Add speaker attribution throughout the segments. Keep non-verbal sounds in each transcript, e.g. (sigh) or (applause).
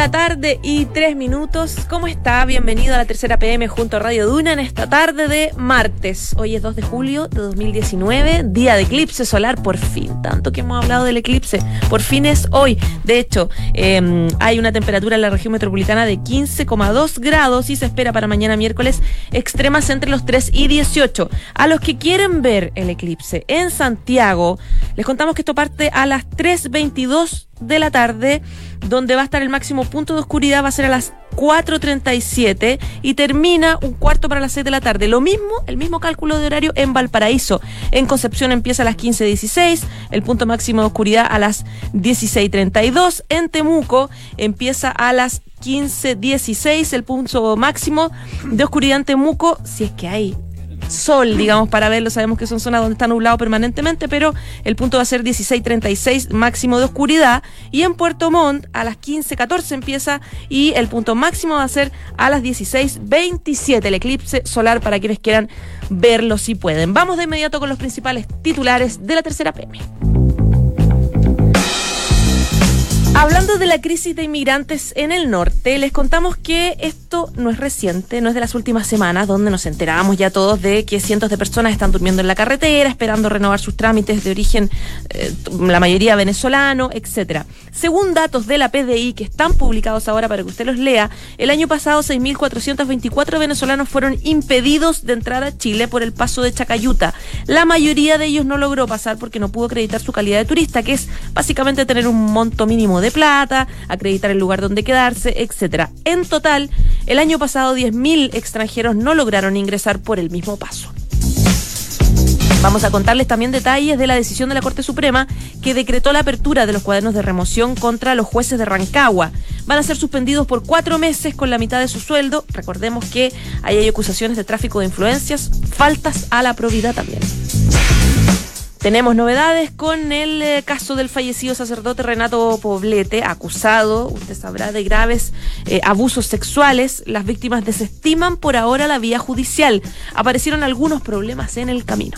Speaker 1: La tarde y tres minutos. ¿Cómo está? Bienvenido a la tercera PM junto a Radio Duna en esta tarde de martes. Hoy es 2 de julio de 2019, día de eclipse solar, por fin. Tanto que hemos hablado del eclipse, por fin es hoy. De hecho, em, hay una temperatura en la región metropolitana de 15,2 grados y se espera para mañana miércoles extremas entre los 3 y 18. A los que quieren ver el eclipse en Santiago, les contamos que esto parte a las 3.22 de la tarde, donde va a estar el máximo punto de oscuridad, va a ser a las 4.37 y termina un cuarto para las 6 de la tarde. Lo mismo, el mismo cálculo de horario en Valparaíso. En Concepción empieza a las 15.16, el punto máximo de oscuridad a las 16.32. En Temuco empieza a las 15.16, el punto máximo de oscuridad en Temuco, si es que hay sol, digamos, para verlo. Sabemos que son zonas donde está nublado permanentemente, pero el punto va a ser 16.36 máximo de oscuridad. Y en Puerto Montt a las 15.14 empieza y el punto máximo va a ser a las 16.27. El eclipse solar para quienes quieran verlo si pueden. Vamos de inmediato con los principales titulares de la tercera PM. Hablando de la crisis de inmigrantes en el norte, les contamos que esto no es reciente, no es de las últimas semanas, donde nos enterábamos ya todos de que cientos de personas están durmiendo en la carretera, esperando renovar sus trámites de origen, eh, la mayoría venezolano, etcétera. Según datos de la PDI que están publicados ahora para que usted los lea, el año pasado 6.424 venezolanos fueron impedidos de entrar a Chile por el paso de Chacayuta. La mayoría de ellos no logró pasar porque no pudo acreditar su calidad de turista, que es básicamente tener un monto mínimo de plata, acreditar el lugar donde quedarse, etcétera. En total, el año pasado 10.000 extranjeros no lograron ingresar por el mismo paso. Vamos a contarles también detalles de la decisión de la Corte Suprema que decretó la apertura de los cuadernos de remoción contra los jueces de Rancagua. Van a ser suspendidos por cuatro meses con la mitad de su sueldo. Recordemos que ahí hay acusaciones de tráfico de influencias, faltas a la probidad también. Tenemos novedades con el eh, caso del fallecido sacerdote Renato Poblete, acusado, usted sabrá, de graves eh, abusos sexuales. Las víctimas desestiman por ahora la vía judicial. Aparecieron algunos problemas en el camino.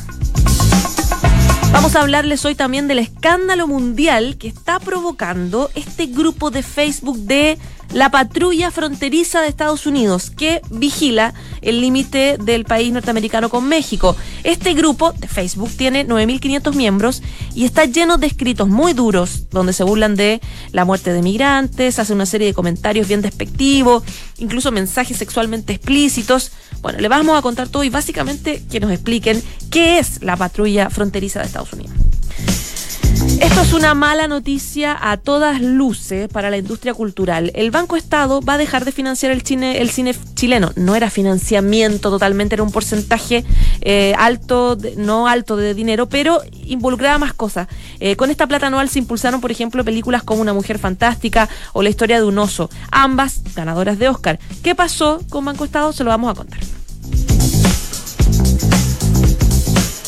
Speaker 1: Vamos a hablarles hoy también del escándalo mundial que está provocando este grupo de Facebook de la patrulla fronteriza de Estados Unidos que vigila el límite del país norteamericano con México. Este grupo de Facebook tiene 9.500 miembros y está lleno de escritos muy duros donde se burlan de la muerte de migrantes, hace una serie de comentarios bien despectivos, incluso mensajes sexualmente explícitos. Bueno, le vamos a contar todo y básicamente que nos expliquen qué es la patrulla fronteriza de Estados Unidos. Esto es una mala noticia a todas luces para la industria cultural. El Banco Estado va a dejar de financiar el cine, chileno. No era financiamiento totalmente, era un porcentaje eh, alto, no alto de dinero, pero involucraba más cosas. Eh, con esta plata anual se impulsaron, por ejemplo, películas como Una Mujer Fantástica o La Historia de un Oso, ambas ganadoras de Oscar. ¿Qué pasó con Banco Estado? Se lo vamos a contar.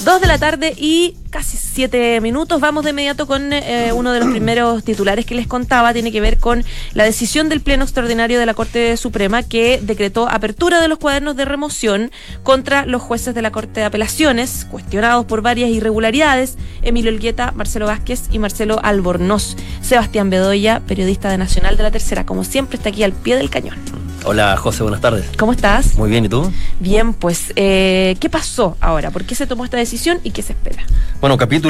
Speaker 1: Dos de la tarde y casi siete minutos. Vamos de inmediato con eh, uno de los primeros titulares que les contaba. Tiene que ver con la decisión del Pleno Extraordinario de la Corte Suprema que decretó apertura de los cuadernos de remoción contra los jueces de la Corte de Apelaciones, cuestionados por varias irregularidades, Emilio Elgueta, Marcelo Vázquez y Marcelo Albornoz. Sebastián Bedoya, periodista de Nacional de la Tercera, como siempre, está aquí al pie del cañón.
Speaker 2: Hola José, buenas tardes.
Speaker 1: ¿Cómo estás?
Speaker 2: Muy bien, ¿y tú?
Speaker 1: Bien, pues, eh, ¿qué pasó ahora? ¿Por qué se tomó esta decisión y qué se espera?
Speaker 2: Bueno, capítulo,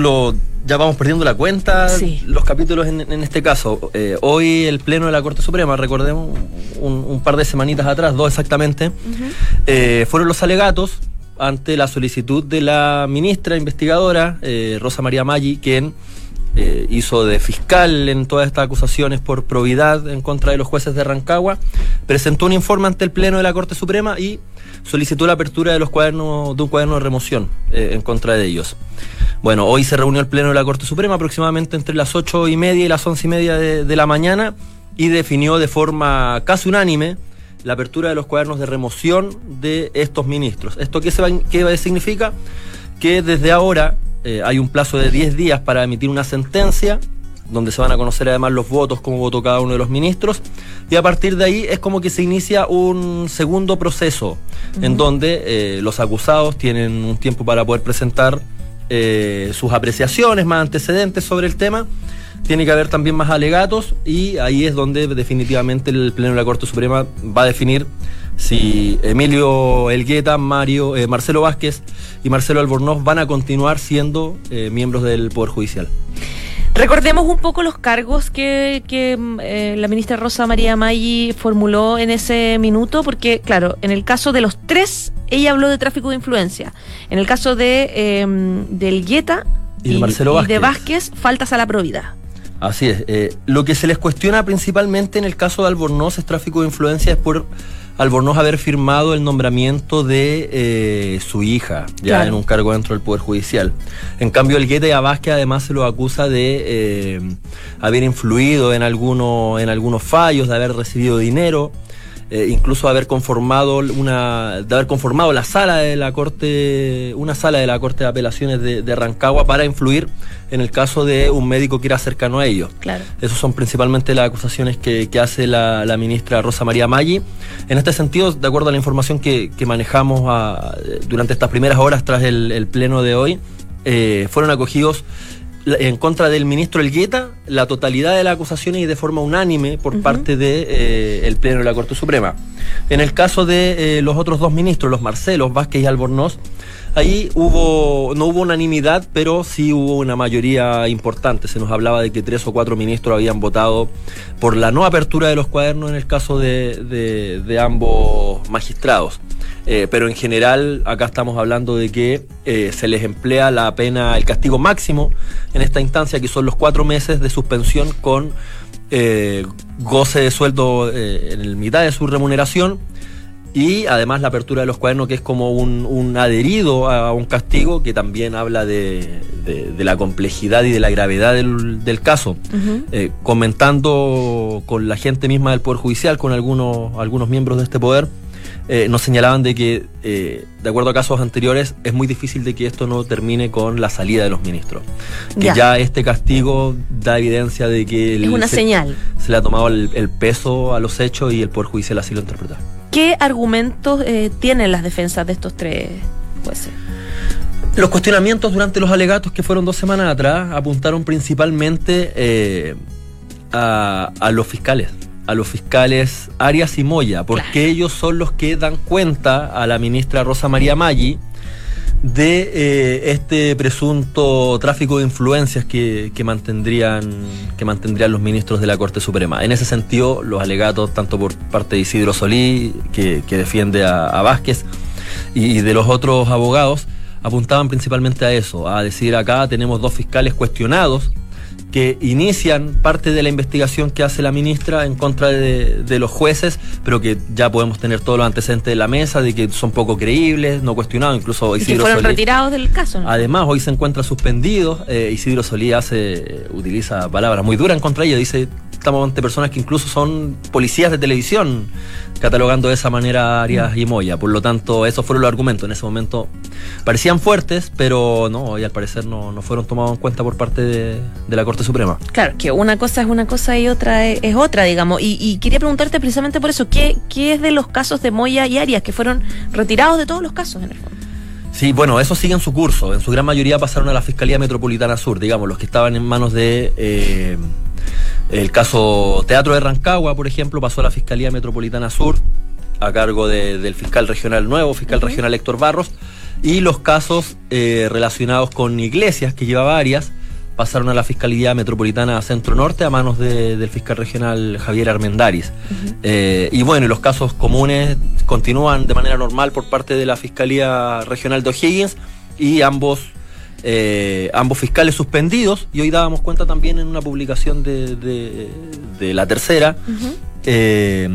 Speaker 2: ya vamos perdiendo la cuenta, sí. los capítulos en, este caso. Eh, hoy el Pleno de la Corte Suprema, recordemos, un, par de semanitas atrás, dos exactamente, eh, fueron los alegatos ante la solicitud de la ministra investigadora, Rosa María Maggi, quien eh, hizo de fiscal en todas estas acusaciones por probidad en contra de los jueces de Rancagua, presentó un informe ante el Pleno de la Corte Suprema y solicitó la apertura de los cuadernos, de un cuaderno de remoción eh, en contra de ellos. Bueno, hoy se reunió el Pleno de la Corte Suprema aproximadamente entre las ocho y media y las once y media de, la mañana y definió de forma casi unánime la apertura de los cuadernos de remoción de estos ministros. ¿Esto qué, significa? Que desde ahora hay un plazo de 10 días para emitir una sentencia donde se van a conocer además los votos, cómo votó cada uno de los ministros, y a partir de ahí es como que se inicia un segundo proceso, en donde eh, los acusados tienen un tiempo para poder presentar eh, sus apreciaciones, más antecedentes sobre el tema, tiene que haber también más alegatos, y ahí es donde definitivamente el Pleno de la Corte Suprema va a definir si Emilio Elgueta, Mario, eh, Marcelo Vázquez y Marcelo Albornoz van a continuar siendo miembros del Poder Judicial.
Speaker 1: Recordemos un poco los cargos que, eh, la ministra Rosa María Maggi formuló en ese minuto, porque, claro, en el caso de los tres, ella habló de tráfico de influencia. En el caso de eh, del Guetta
Speaker 2: y,
Speaker 1: de Vázquez, faltas a la probidad.
Speaker 2: Así es. Eh, lo que se les cuestiona principalmente en el caso de Albornoz es tráfico de influencia, es por Albornoz haber firmado el nombramiento de eh, su hija, ya en un cargo dentro del Poder Judicial. En cambio, el Guetta y a Vázquez además se lo acusa de eh, haber influido en, alguno, en algunos fallos, de haber recibido dinero. Eh, incluso haber conformado una, de haber conformado la sala de la corte, una sala de la corte de apelaciones de, Rancagua para influir en el caso de un médico que era cercano a ellos.
Speaker 1: Claro.
Speaker 2: Esas son principalmente las acusaciones que, hace la, ministra Rosa María Maggi. En este sentido, de acuerdo a la información que, manejamos durante estas primeras horas tras el, pleno de hoy, eh, fueron acogidos en contra del ministro Elgueta la totalidad de las acusaciones y de forma unánime por parte del de, eh, Pleno de la Corte Suprema. En el caso de eh, los otros dos ministros, los Marcelos, Vázquez y Albornoz, ahí hubo, no hubo unanimidad, pero sí hubo una mayoría importante. Se nos hablaba de que tres o cuatro ministros habían votado por la no apertura de los cuadernos en el caso de, ambos magistrados. Eh, pero en general acá estamos hablando de que eh, se les emplea la pena, el castigo máximo en esta instancia, que son los cuatro meses de suspensión con eh, goce de sueldo en mitad de su remuneración y además la apertura de los cuadernos, que es como un, adherido a un castigo que también habla de, la complejidad y de la gravedad del, caso. comentando con la gente misma del Poder Judicial, con algunos, algunos miembros de este poder, eh, nos señalaban de que, eh, de acuerdo a casos anteriores, es muy difícil de que esto no termine con la salida de los ministros. Que ya, este castigo da evidencia de que...
Speaker 1: es una
Speaker 2: se,
Speaker 1: señal.
Speaker 2: Se le ha tomado el, peso a los hechos y el Poder Judicial así lo interpreta.
Speaker 1: ¿Qué argumentos eh, tienen las defensas de estos tres jueces?
Speaker 2: Los cuestionamientos durante los alegatos que fueron dos semanas atrás apuntaron principalmente a los fiscales a los fiscales Arias y Moya, porque ellos son los que dan cuenta a la ministra Rosa María Maggi de eh, este presunto tráfico de influencias que, mantendrían, que mantendrían los ministros de la Corte Suprema. En ese sentido, los alegatos, tanto por parte de Isidro Solí, que, defiende a, a Vázquez, y de los otros abogados, apuntaban principalmente a eso, a decir acá tenemos dos fiscales cuestionados que inician parte de la investigación que hace la ministra en contra de, los jueces, pero que ya podemos tener todos los antecedentes de la mesa, de que son poco creíbles, no cuestionados, incluso
Speaker 1: Isidro y que fueron retirados del caso.
Speaker 2: Además, hoy se encuentra suspendido, eh, Isidro Solí hace, utiliza palabras muy duras en contra de ellos, dice estamos ante personas que incluso son policías de televisión, catalogando de esa manera a Arias y Moya. Por lo tanto, esos fueron los argumentos. En ese momento parecían fuertes, pero no, y al parecer no, fueron tomados en cuenta por parte de, la Corte Suprema.
Speaker 1: Claro, que una cosa es una cosa y otra es, otra, digamos. Y, quería preguntarte precisamente por eso, ¿qué, ¿qué es de los casos de Moya y Arias que fueron retirados de todos los casos en el fondo?
Speaker 2: Sí, bueno, eso sigue en su curso. En su gran mayoría pasaron a la Fiscalía Metropolitana Sur, digamos, los que estaban en manos de eh, el caso Teatro de Rancagua, por ejemplo, pasó a la Fiscalía Metropolitana Sur a cargo del fiscal regional nuevo, fiscal regional Héctor Barros, y los casos eh, relacionados con iglesias, que lleva varias, pasaron a la Fiscalía Metropolitana Centro Norte a manos del fiscal regional Javier Armendaris. Eh, y bueno, los casos comunes continúan de manera normal por parte de la Fiscalía Regional de O'Higgins y ambos eh, ambos fiscales suspendidos y hoy dábamos cuenta también en una publicación de, la tercera eh,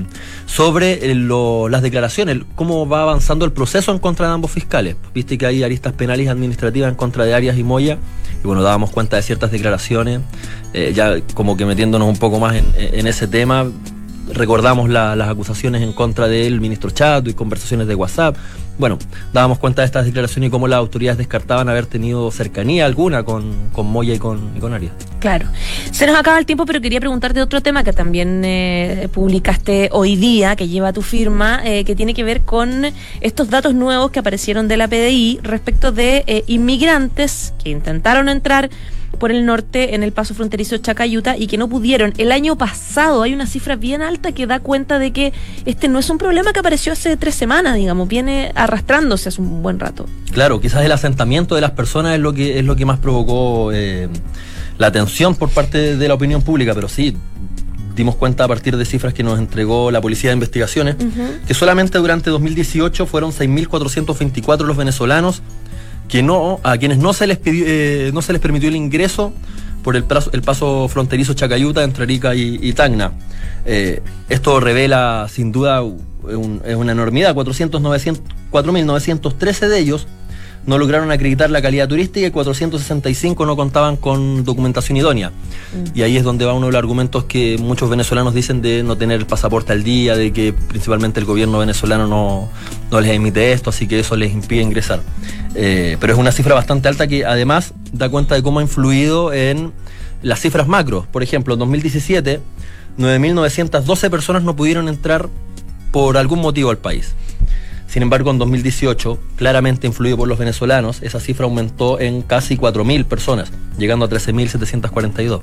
Speaker 2: sobre las declaraciones, cómo va avanzando el proceso en contra de ambos fiscales. Viste que hay aristas penales y administrativas en contra de Arias y Moya y bueno, dábamos cuenta de ciertas declaraciones, eh, ya como que metiéndonos un poco más en, ese tema, recordamos las acusaciones en contra del ministro Chato y conversaciones de WhatsApp bueno, dábamos cuenta de estas declaraciones y cómo las autoridades descartaban haber tenido cercanía alguna con, con Moya y con, con Arias.
Speaker 1: Claro. Se nos acaba el tiempo, pero quería preguntarte otro tema que también eh, publicaste hoy día, que lleva tu firma, eh, que tiene que ver con estos datos nuevos que aparecieron de la PDI respecto de eh, inmigrantes que intentaron entrar por el norte en el paso fronterizo Chacayuta y que no pudieron. El año pasado hay una cifra bien alta que da cuenta de que este no es un problema que apareció hace tres semanas, digamos, viene arrastrándose hace un buen rato.
Speaker 2: Claro, quizás el asentamiento de las personas es lo que es lo que más provocó eh, la atención por parte de la opinión pública, pero sí, dimos cuenta a partir de cifras que nos entregó la Policía de Investigaciones, que solamente durante 2018 fueron 6.424 los venezolanos que no, a quienes no se les, eh, no se les permitió el ingreso por el, el paso fronterizo Chacayuta entre Arica y, Tacna. Eh, esto revela sin duda es una enormidad, 4.913 de ellos no lograron acreditar la calidad turística y 465 no contaban con documentación idónea. Mm. Y ahí es donde va uno de los argumentos que muchos venezolanos dicen de no tener el pasaporte al día, de que principalmente el gobierno venezolano no, les emite esto, así que eso les impide ingresar. Eh, pero es una cifra bastante alta que además da cuenta de cómo ha influido en las cifras macro. Por ejemplo, en 2017, 9.912 personas no pudieron entrar por algún motivo al país. Sin embargo, en 2018, claramente influido por los venezolanos, esa cifra aumentó en casi 4.000 personas, llegando a 13.742.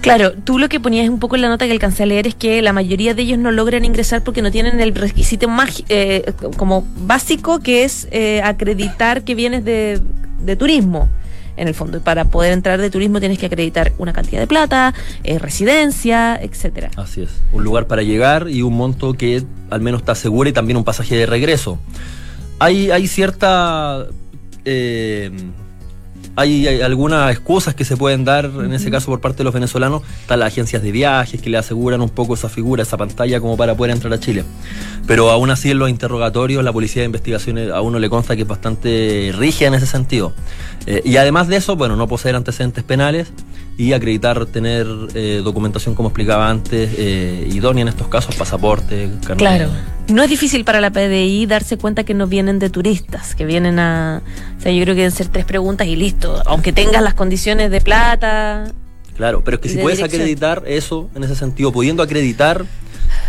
Speaker 1: Claro, tú lo que ponías un poco en la nota que alcancé a leer es que la mayoría de ellos no logran ingresar porque no tienen el requisito más eh, como básico que es eh, acreditar que vienes de, de turismo en el fondo. Para poder entrar de turismo tienes que acreditar una cantidad de plata, eh, residencia, etcétera.
Speaker 2: Así es. Un lugar para llegar y un monto que al menos está seguro y también un pasaje de regreso. Hay, hay cierta. Eh, hay, algunas excusas que se pueden dar, en ese caso por parte de los venezolanos, están las agencias de viajes que le aseguran un poco esa figura, esa pantalla como para poder entrar a Chile. Pero aún así en los interrogatorios la policía de investigaciones a uno le consta que es bastante rígida en ese sentido. Eh, y además de eso, bueno, no poseer antecedentes penales y acreditar tener eh, documentación, como explicaba antes, eh, idónea en estos casos, pasaporte,
Speaker 1: carnet. Claro. No es difícil para la PDI darse cuenta que no vienen de turistas, que vienen a... O sea, yo creo que deben ser tres preguntas y listo. Aunque tengas las condiciones de plata...
Speaker 2: Claro, pero es que si puedes acreditar eso, en ese sentido, pudiendo acreditar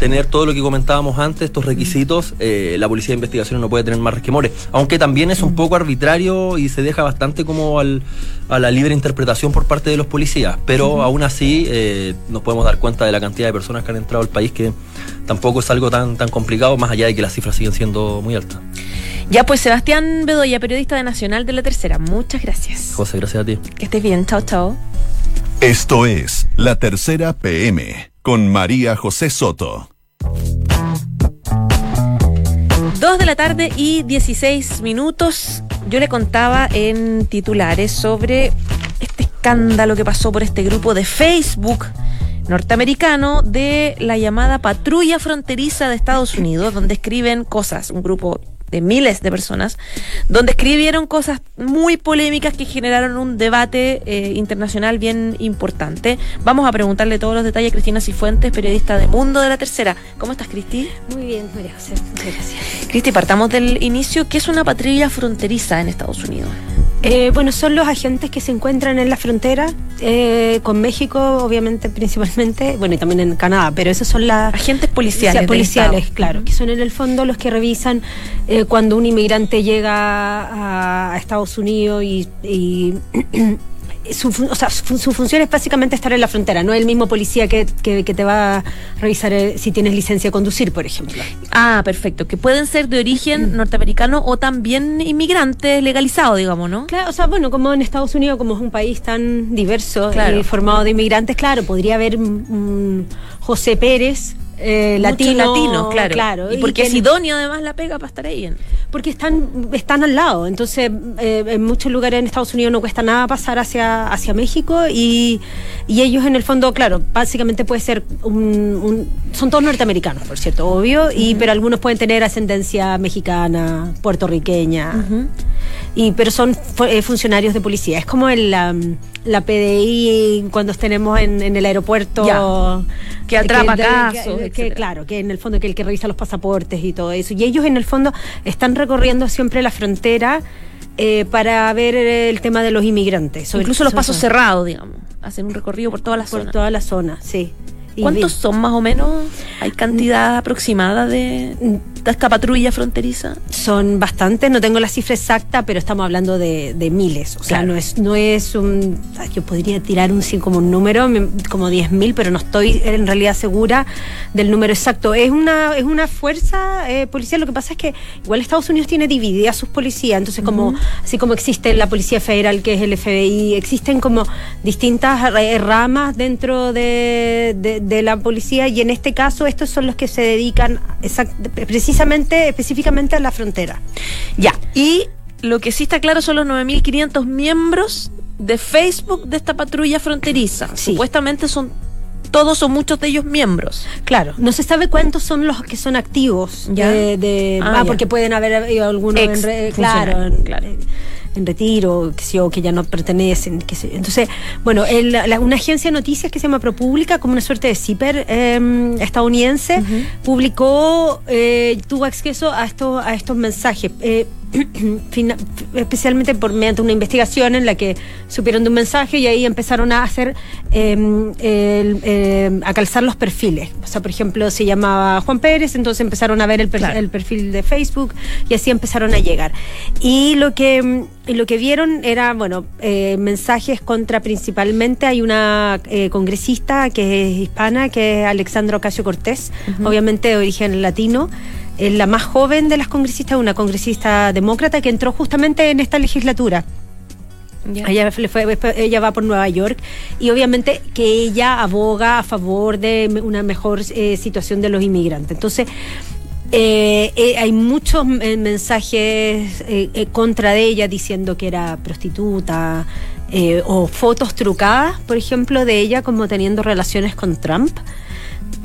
Speaker 2: tener todo lo que comentábamos antes, estos requisitos, eh, la policía de investigación no puede tener más resquemores. Aunque también es un poco arbitrario y se deja bastante como al, a la libre interpretación por parte de los policías. Pero aún así eh, nos podemos dar cuenta de la cantidad de personas que han entrado al país que tampoco es algo tan, tan complicado, más allá de que las cifras siguen siendo muy altas.
Speaker 1: Ya pues Sebastián Bedoya, periodista de Nacional de la Tercera, muchas gracias.
Speaker 2: José, gracias a ti.
Speaker 1: Que estés bien, chao, chao.
Speaker 3: Esto es La Tercera PM con María José Soto.
Speaker 1: Dos de la tarde y 16 minutos. Yo le contaba en titulares sobre este escándalo que pasó por este grupo de Facebook norteamericano de la llamada Patrulla Fronteriza de Estados Unidos, donde escriben cosas, un grupo de miles de personas, donde escribieron cosas muy polémicas que generaron un debate eh, internacional bien importante. Vamos a preguntarle todos los detalles a Cristina Cifuentes, periodista de Mundo de la Tercera. ¿Cómo estás, Cristi?
Speaker 4: Muy bien, María José. Muchas gracias.
Speaker 1: Cristi, partamos del inicio. ¿Qué es una patrulla fronteriza en Estados Unidos?
Speaker 4: Eh, bueno, son los agentes que se encuentran en la frontera eh, con México, obviamente, principalmente, bueno, y también en Canadá, pero esos son las...
Speaker 1: Agentes policiales.
Speaker 4: policiales, claro, que son en el fondo los que revisan eh, cuando un inmigrante llega a, Estados Unidos y (clears throat) su, o sea, su, función es básicamente estar en la frontera, no es el mismo policía que, que, te va a revisar eh, si tienes licencia de conducir, por ejemplo.
Speaker 1: Ah, perfecto, que pueden ser de origen mm. norteamericano o también inmigrantes legalizados, digamos, ¿no?
Speaker 4: Claro, o sea, bueno, como en Estados Unidos, como es un país tan diverso y formado de inmigrantes, claro, podría haber un José Pérez
Speaker 1: eh, latino, claro. claro. Y porque es idóneo además la pega para estar ahí.
Speaker 4: Porque están, están al lado. Entonces, eh, en muchos lugares en Estados Unidos no cuesta nada pasar hacia, hacia México y, ellos en el fondo, claro, básicamente puede ser un, son todos norteamericanos, por cierto, obvio, y pero algunos pueden tener ascendencia mexicana, puertorriqueña. y pero son eh, funcionarios de policía. Es como el, la PDI cuando tenemos en, el aeropuerto
Speaker 1: que atrapa casos,
Speaker 4: que claro, que en el fondo que el que revisa los pasaportes y todo eso. Y ellos en el fondo están recorriendo siempre la frontera eh, para ver el tema de los inmigrantes.
Speaker 1: Incluso los pasos cerrados, digamos. Hacen un recorrido por toda la zona.
Speaker 4: Por toda la zona, sí.
Speaker 1: ¿Cuántos son más o menos? ¿Hay cantidad aproximada de, esta patrulla fronteriza?
Speaker 4: Son bastantes, no tengo la cifra exacta, pero estamos hablando de, miles. O sea, no es, no es un. Yo podría tirar un como un número, como 10.000, pero no estoy en realidad segura del número exacto. Es una, es una fuerza eh, policial. Lo que pasa es que igual Estados Unidos tiene dividida sus policías. Entonces, como, así como existe la Policía Federal, que es el FBI, existen como distintas ramas dentro de de la policía y en este caso estos son los que se dedican precisamente, específicamente a la frontera.
Speaker 1: Ya, y lo que sí está claro son los 9.500 miembros de Facebook de esta patrulla fronteriza. Supuestamente son todos o muchos de ellos miembros.
Speaker 4: Claro, no se sabe cuántos son los que son activos de, ah, ah porque pueden haber algunos en, claro, claro. En retiro, que, sé que ya no pertenecen. Que Entonces, bueno, una agencia de noticias que se llama ProPublica, como una suerte de CIPER em, estadounidense, publicó, eh, tuvo acceso a, esto, a estos mensajes. Eh, (clears throat) especialmente por mediante una investigación en la que supieron de un mensaje y ahí empezaron a hacer em, em, a calzar los perfiles. O sea, por ejemplo, se llamaba Juan Pérez, entonces empezaron a ver el, el perfil de Facebook y así empezaron a llegar. Y lo que lo que vieron era, bueno, eh, mensajes contra principalmente, hay una eh, congresista que es hispana, que es Alexandra Ocasio Cortés, obviamente de origen latino, es la más joven de las congresistas, una congresista demócrata que entró justamente en esta legislatura. Ella, fue, ella va por Nueva York y obviamente que ella aboga a favor de una mejor eh, situación de los inmigrantes. Entonces, eh, eh, hay muchos mensajes contra de ella diciendo que era prostituta o fotos trucadas, por ejemplo, de ella como teniendo relaciones con Trump.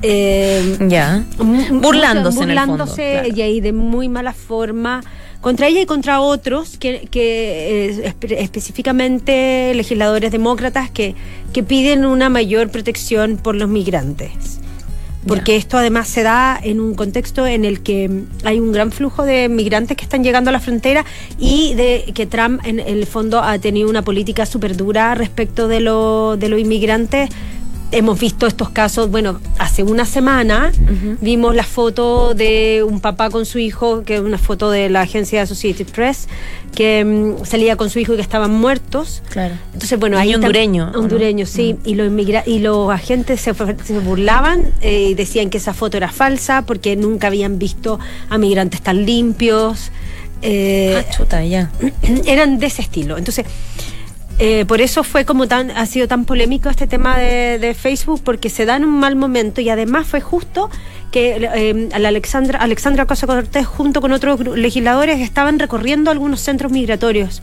Speaker 1: Eh, ya. Burlándose,
Speaker 4: burlándose y ahí de muy mala forma contra ella y contra otros, que, que eh, específicamente legisladores demócratas que, que piden una mayor protección por los migrantes. Porque esto además se da en un contexto en el que hay un gran flujo de migrantes que están llegando a la frontera y de que Trump en el fondo ha tenido una política súper dura respecto de, lo, de los inmigrantes hemos visto estos casos, bueno, hace una semana vimos la foto de un papá con su hijo, que es una foto de la agencia Associated Press, que mm, salía con su hijo y que estaban muertos.
Speaker 1: Claro.
Speaker 4: Entonces, bueno, ahí
Speaker 1: hondureño.
Speaker 4: Hondureño, sí. Y, los y los agentes se, burlaban eh, y decían que esa foto era falsa porque nunca habían visto a migrantes tan limpios.
Speaker 1: Eh, ah, chuta, ya. (clears throat)
Speaker 4: Eran de ese estilo. Entonces, eh, por eso fue como tan, ha sido tan polémico este tema de, Facebook, porque se da en un mal momento y además fue justo que eh, la Alexandra, Alexandra Cosa Cortés junto con otros legisladores estaban recorriendo algunos centros migratorios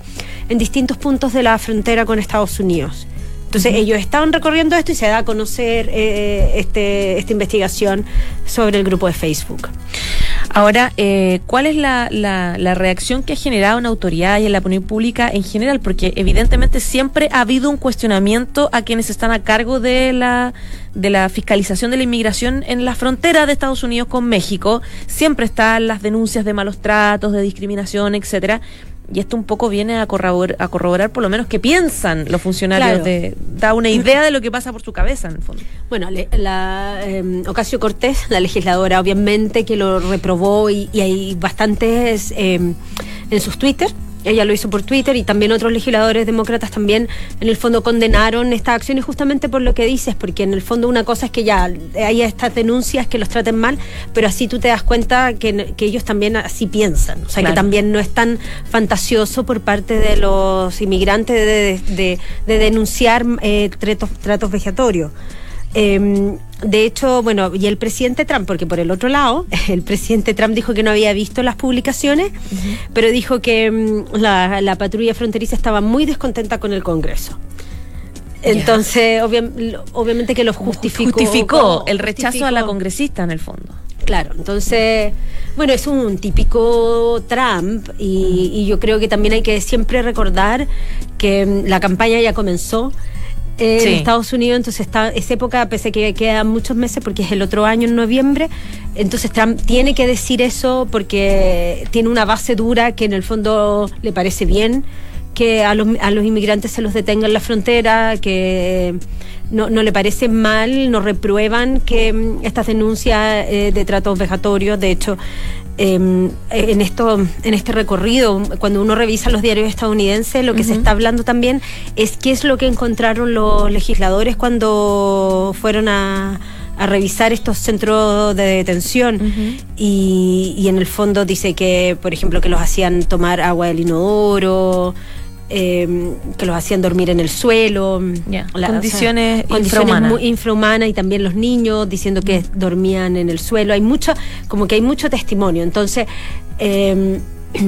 Speaker 4: en distintos puntos de la frontera con Estados Unidos. Entonces ellos estaban recorriendo esto y se da a conocer eh, este, esta investigación sobre el grupo de Facebook.
Speaker 1: Ahora, eh, ¿cuál es la, la, reacción que ha generado en autoridad y en la opinión pública en general? Porque evidentemente siempre ha habido un cuestionamiento a quienes están a cargo de la, de la fiscalización de la inmigración en la frontera de Estados Unidos con México. Siempre están las denuncias de malos tratos, de discriminación, etcétera y esto un poco viene a corroborar, a corroborar por lo menos qué piensan los funcionarios, de, da una idea de lo que pasa por su cabeza en el fondo.
Speaker 4: Bueno, la em, Ocasio Cortés, la legisladora, obviamente que lo reprobó y, hay bastantes em, en sus Twitter ella lo hizo por Twitter y también otros legisladores demócratas también en el fondo condenaron estas acciones justamente por lo que dices, porque en el fondo una cosa es que ya hay estas denuncias que los traten mal, pero así tú te das cuenta que, ellos también así piensan, o sea que también no es tan fantasioso por parte de los inmigrantes de, denunciar eh, tratos, tratos vejatorios. Em, de hecho, bueno, y el presidente Trump, porque por el otro lado, (laughs) el presidente Trump dijo que no había visto las publicaciones, pero dijo que em, la, patrulla fronteriza estaba muy descontenta con el Congreso. Entonces, obviamente que lo justificó.
Speaker 1: Justificó el rechazo a la congresista en el fondo.
Speaker 4: Claro, entonces, bueno, es un típico Trump y, y yo creo que también hay que siempre recordar que em, la campaña ya comenzó en Estados Unidos, entonces está, es época, pese a que quedan muchos meses, porque es el otro año en noviembre, entonces Trump tiene que decir eso porque tiene una base dura que en el fondo le parece bien que a los, a los inmigrantes se los detenga en la frontera, que no, no le parece mal, no reprueban que mm, estas denuncias eh, de tratos vejatorios, de hecho, em, en esto en este recorrido cuando uno revisa los diarios estadounidenses lo que se está hablando también es qué es lo que encontraron los legisladores cuando fueron a, revisar estos centros de detención. Y, y, en el fondo dice que por ejemplo que los hacían tomar agua del inodoro eh, que los hacían dormir en el suelo,
Speaker 1: condiciones,
Speaker 4: infrahumanas. y también los niños diciendo que dormían en el suelo. Hay mucho, como que hay mucho testimonio. Entonces, eh, (clears throat)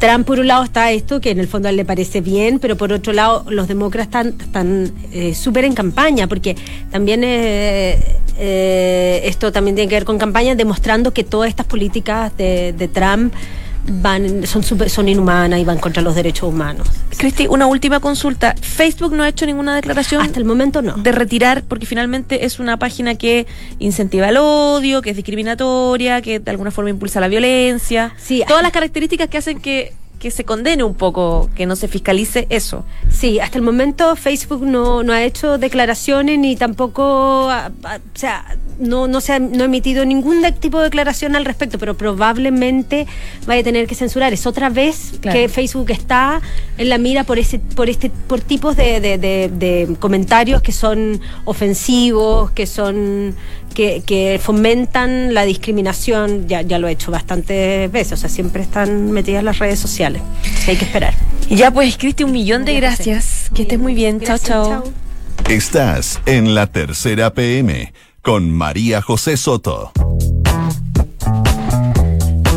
Speaker 4: Trump por un lado está esto, que en el fondo a él le parece bien, pero por otro lado los demócratas están, están eh, súper en campaña, porque también esto también tiene que ver con campaña, demostrando que todas estas políticas de, de Trump van son son inhumanas y van contra los derechos humanos.
Speaker 1: Cristi, una última consulta. Facebook no ha hecho ninguna declaración
Speaker 4: hasta el momento no
Speaker 1: de retirar porque finalmente es una página que incentiva el odio, que es discriminatoria, que de alguna forma impulsa la violencia. Sí, todas las características que hacen que que se condene un poco, que no se fiscalice eso.
Speaker 4: Sí, hasta el momento Facebook no, no ha hecho declaraciones ni tampoco, o sea, no, no se ha, no ha emitido ningún tipo de declaración al respecto, pero probablemente vaya a tener que censurar. Es otra vez que Facebook está en la mira por ese, por este, por tipos de, de, de comentarios que son ofensivos, que son que, fomentan la discriminación, ya, ya lo he hecho bastantes veces, o sea, siempre están metidas las redes sociales. hay que esperar.
Speaker 1: Y ya pues, Cristi, un millón de gracias. Que estés muy bien. chao, chao.
Speaker 3: Estás en la tercera PM con María José Soto.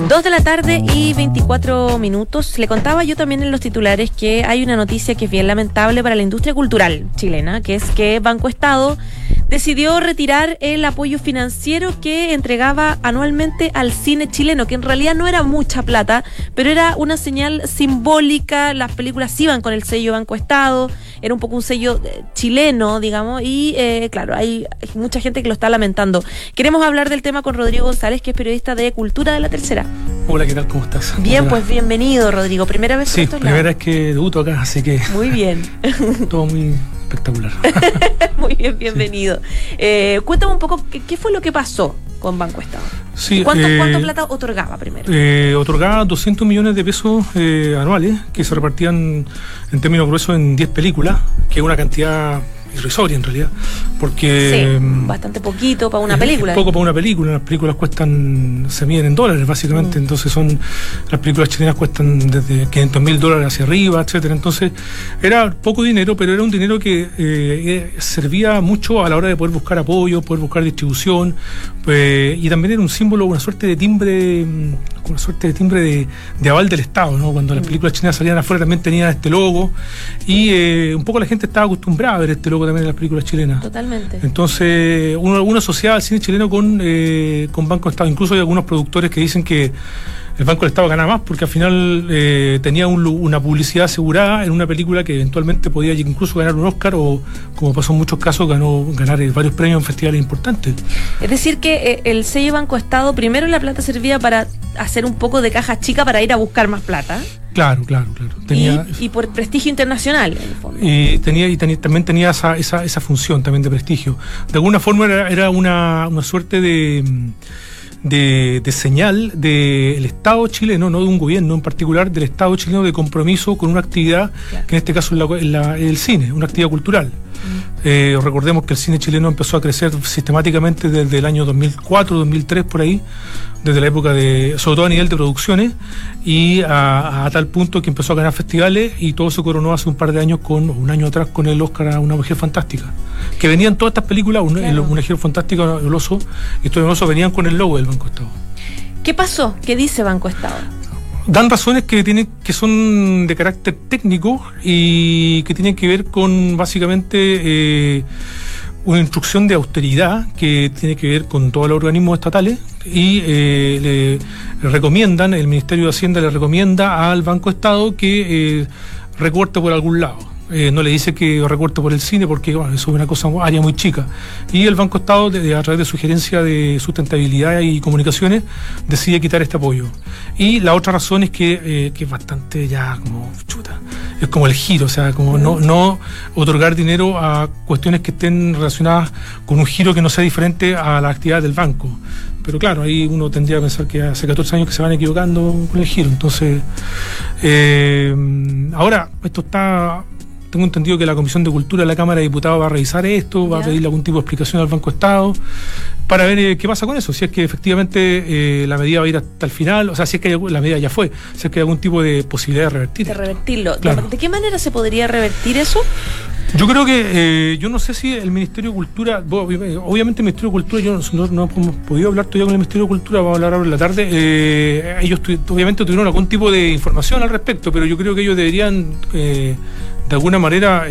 Speaker 1: Dos de la tarde y 24 minutos. Le contaba yo también en los titulares que hay una noticia que es bien lamentable para la industria cultural chilena, que es que Banco Estado decidió retirar el apoyo financiero que entregaba anualmente al cine chileno, que en realidad no era mucha plata, pero era una señal simbólica, las películas iban con el sello Banco Estado, era un poco un sello eh, chileno, digamos, y eh, claro, hay, mucha gente que lo está lamentando. Queremos hablar del tema con Rodrigo González, que es periodista de Cultura de la Tercera.
Speaker 5: Hola, ¿qué tal? ¿Cómo estás?
Speaker 1: Bien, pues bienvenido, Rodrigo. Primera vez
Speaker 5: Sí, primera vez que debuto acá, así que...
Speaker 1: Muy bien. (laughs)
Speaker 5: Todo muy espectacular. (laughs)
Speaker 1: Muy bien, bienvenido. Eh, cuéntame un poco, ¿qué, fue lo que pasó con Banco Estado? Sí, ¿Cuánto, eh, plata otorgaba primero?
Speaker 5: Eh, otorgaba 200 millones de pesos eh, anuales que se repartían en términos gruesos en 10 películas, que es una cantidad irrisoria en realidad, porque...
Speaker 1: Mm, bastante poquito para una película.
Speaker 5: Poco para una película, las películas cuestan, se miden en dólares básicamente, mm. entonces son, las películas chilenas cuestan desde 500 mil dólares hacia arriba, etcétera, entonces era poco dinero, pero era un dinero que eh, servía mucho a la hora de poder buscar apoyo, poder buscar distribución, pues, y también era un símbolo, una suerte de timbre, mm, una suerte de timbre de, aval del Estado, ¿no? Cuando las películas chilenas salían afuera también tenían este logo, y eh, un poco la gente estaba acostumbrada a ver este logo también en las películas chilenas.
Speaker 1: Totalmente.
Speaker 5: Entonces, uno, uno asociaba al cine chileno con, eh, con Banco Estado. Incluso hay algunos productores que dicen que el Banco del Estado ganaba más porque al final eh, tenía una publicidad asegurada en una película que eventualmente podía incluso ganar un Oscar o, como pasó en muchos casos, ganó ganar eh, varios premios en festivales importantes.
Speaker 1: Es decir, que el sello Banco Estado, primero la plata servía para hacer un poco de caja chica para ir a buscar más plata.
Speaker 5: Claro, claro, claro.
Speaker 1: y, por prestigio internacional, en el
Speaker 5: fondo. Y, tenía, y también tenía esa, esa, esa, función también de prestigio. De alguna forma era, era una, una, suerte de, de, de señal del Estado chileno, no de un gobierno en particular, del Estado chileno de compromiso con una actividad, que en este caso es la, el cine, una actividad cultural. Eh, recordemos que el cine chileno empezó a crecer sistemáticamente desde el año 2004, 2003, por ahí, desde la época de, sobre todo a nivel de producciones, y a, tal punto que empezó a ganar festivales y todo se coronó hace un par de años, con un año atrás, con el Oscar a Una Mujer Fantástica. Que venían todas estas películas, un, Una Mujer Fantástica, El Oso, y estos Oso venían con el logo del Banco Estado.
Speaker 1: ¿Qué pasó? ¿Qué dice Banco Estado?
Speaker 5: Dan razones que tienen que son de carácter técnico y que tienen que ver con básicamente eh, una instrucción de austeridad que tiene que ver con todos los organismos estatales y eh, le recomiendan, el Ministerio de Hacienda le recomienda al Banco Estado que eh, recorte por algún lado. Eh, no le dice que recorte por el cine porque bueno, eso es una cosa, área muy chica. Y el Banco Estado, de, a través de sugerencia de sustentabilidad y comunicaciones, decide quitar este apoyo. Y la otra razón es que, eh, que es bastante ya como chuta. Es como el giro, o sea, como no, no otorgar dinero a cuestiones que estén relacionadas con un giro que no sea diferente a la actividad del banco. Pero claro, ahí uno tendría que pensar que hace 14 años que se van equivocando con el giro. Entonces, eh, ahora esto está tengo entendido que la Comisión de Cultura de la Cámara de Diputados va a revisar esto, va a pedirle algún tipo de explicación al Banco Estado para ver eh, qué pasa con eso, si es que efectivamente eh, la medida va a ir hasta el final, o sea, si es que la medida ya fue, si es que hay algún tipo de posibilidad de revertir.
Speaker 1: De revertirlo. ¿De qué manera se podría revertir eso?
Speaker 5: Yo creo que, eh, yo no sé si el Ministerio de Cultura, obviamente el Ministerio de Cultura, yo no, no, hemos podido hablar todavía con el Ministerio de Cultura, vamos a hablar ahora en la tarde, eh, ellos obviamente tuvieron algún tipo de información al respecto, pero yo creo que ellos deberían, eh, de alguna manera,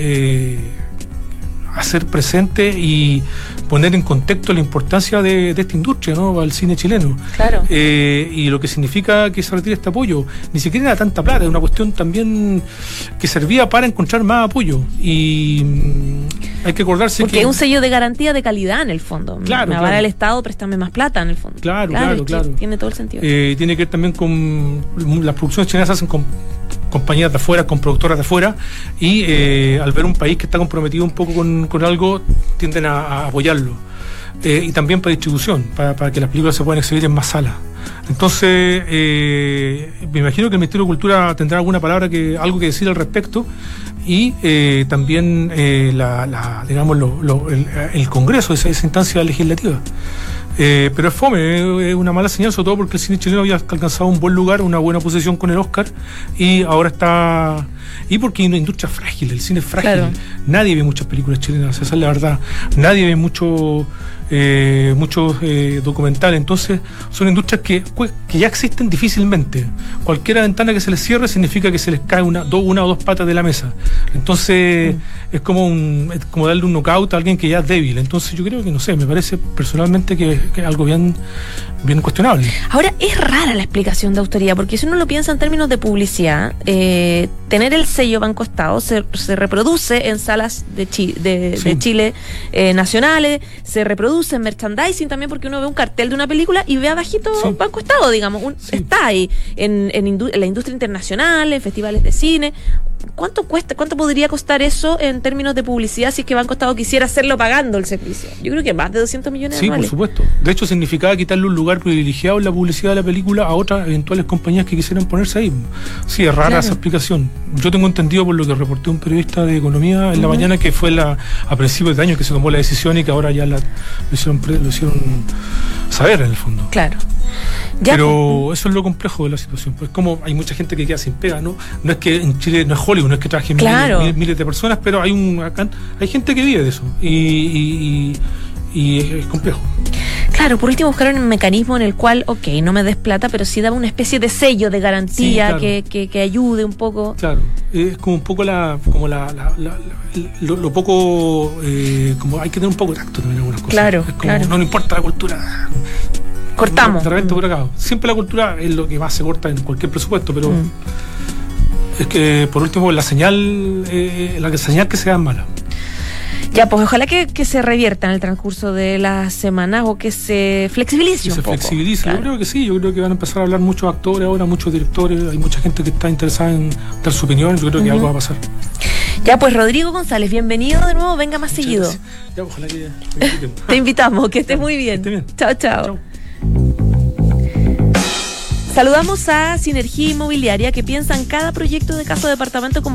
Speaker 5: hacer presente y poner en contexto la importancia de, esta industria, ¿no? Al cine chileno.
Speaker 1: Claro.
Speaker 5: Eh, y lo que significa que se retire este apoyo. Ni siquiera era tanta plata, es una cuestión también que servía para encontrar más apoyo. Y mm, hay que acordarse
Speaker 1: Porque
Speaker 5: que.
Speaker 1: es un sello de garantía de calidad en el fondo.
Speaker 5: Claro.
Speaker 1: Me claro. el Estado, préstame más plata en el fondo.
Speaker 5: Claro, claro, claro.
Speaker 1: Tiene todo el sentido.
Speaker 5: Eh, tiene que ver también con. Las producciones chilenas se hacen con compañías de afuera, con productoras de afuera, y eh, al ver un país que está comprometido un poco con, con algo, tienden a, apoyarlo. Eh, y también para distribución, para, que las películas se puedan exhibir en más salas. Entonces, eh, me imagino que el Ministerio de Cultura tendrá alguna palabra que, algo que decir al respecto, y también la, digamos el, Congreso, esa, esa instancia legislativa. Eh, pero es fome, es una mala señal, sobre todo porque el cine chileno había alcanzado un buen lugar, una buena posición con el Oscar, y ahora está. Y porque hay una industria frágil, el cine es frágil. Nadie ve muchas películas chilenas, esa es la verdad. Nadie ve mucho eh, muchos eh, documentales. Entonces, son industrias que, pues, que ya existen difícilmente. Cualquier ventana que se les cierre significa que se les cae una, una o dos patas de la mesa. Entonces, mm. es, como un, como darle un knockout a alguien que ya es débil. Entonces, yo creo que, no sé, me parece personalmente que, es algo bien, bien cuestionable.
Speaker 1: Ahora, es rara la explicación de autoría, porque si uno lo piensa en términos de publicidad, eh, tener el sello Banco Estado se, se reproduce en salas de, de, Chile nacionales, se reproduce en merchandising también, porque uno ve un cartel de una película y ve abajito Banco Estado, digamos, está ahí en, en, la industria internacional, en festivales de cine. ¿Cuánto cuesta, cuánto podría costar eso en términos de publicidad si es que Banco Estado quisiera hacerlo pagando el servicio? Yo creo que más de 200 millones
Speaker 5: Sí, por supuesto. De hecho, significaba quitarle un lugar privilegiado en la publicidad de la película a otras eventuales compañías que quisieran ponerse ahí. Sí, es rara esa explicación. Yo tengo entendido por lo que reporté un periodista de economía en la mañana que fue la, a principios de año que se tomó la decisión y que ahora ya la, lo, hicieron, lo hicieron saber en el fondo.
Speaker 1: Claro.
Speaker 5: Pero pues. eso es lo complejo de la situación. Pues como hay mucha gente que queda sin pega, ¿no? No es que en Chile no es Hollywood, no es que trabajen miles, de personas, pero hay un hay gente que vive de eso. Y, es, complejo.
Speaker 1: Claro, por último buscar un mecanismo en el cual, ok, no me des plata, pero sí daba una especie de sello de garantía que, que, ayude un poco.
Speaker 5: Claro, es como un poco la, como la, lo, poco, eh, como hay que tener un poco de tacto también en algunas cosas.
Speaker 1: Claro,
Speaker 5: claro. No, no importa la cultura,
Speaker 1: Cortamos.
Speaker 5: Siempre la cultura es lo que más se corta en cualquier presupuesto, pero mm. es que por último la señal, eh, la señal que sea mala.
Speaker 1: Ya, pues ojalá que, se revierta en el transcurso de las semanas o que se flexibilice.
Speaker 5: Que se flexibilice, yo creo que sí, yo creo que van a empezar a hablar muchos actores ahora, muchos directores, hay mucha gente que está interesada en dar su opinión, yo creo que algo va a pasar.
Speaker 1: Ya, pues Rodrigo González, bienvenido de nuevo, venga más seguido.
Speaker 5: Ya, ojalá que
Speaker 1: Te invitamos, que estés muy bien. bien. chao. chao. Saludamos a Sinergia Inmobiliaria que piensa en cada proyecto de casa o departamento como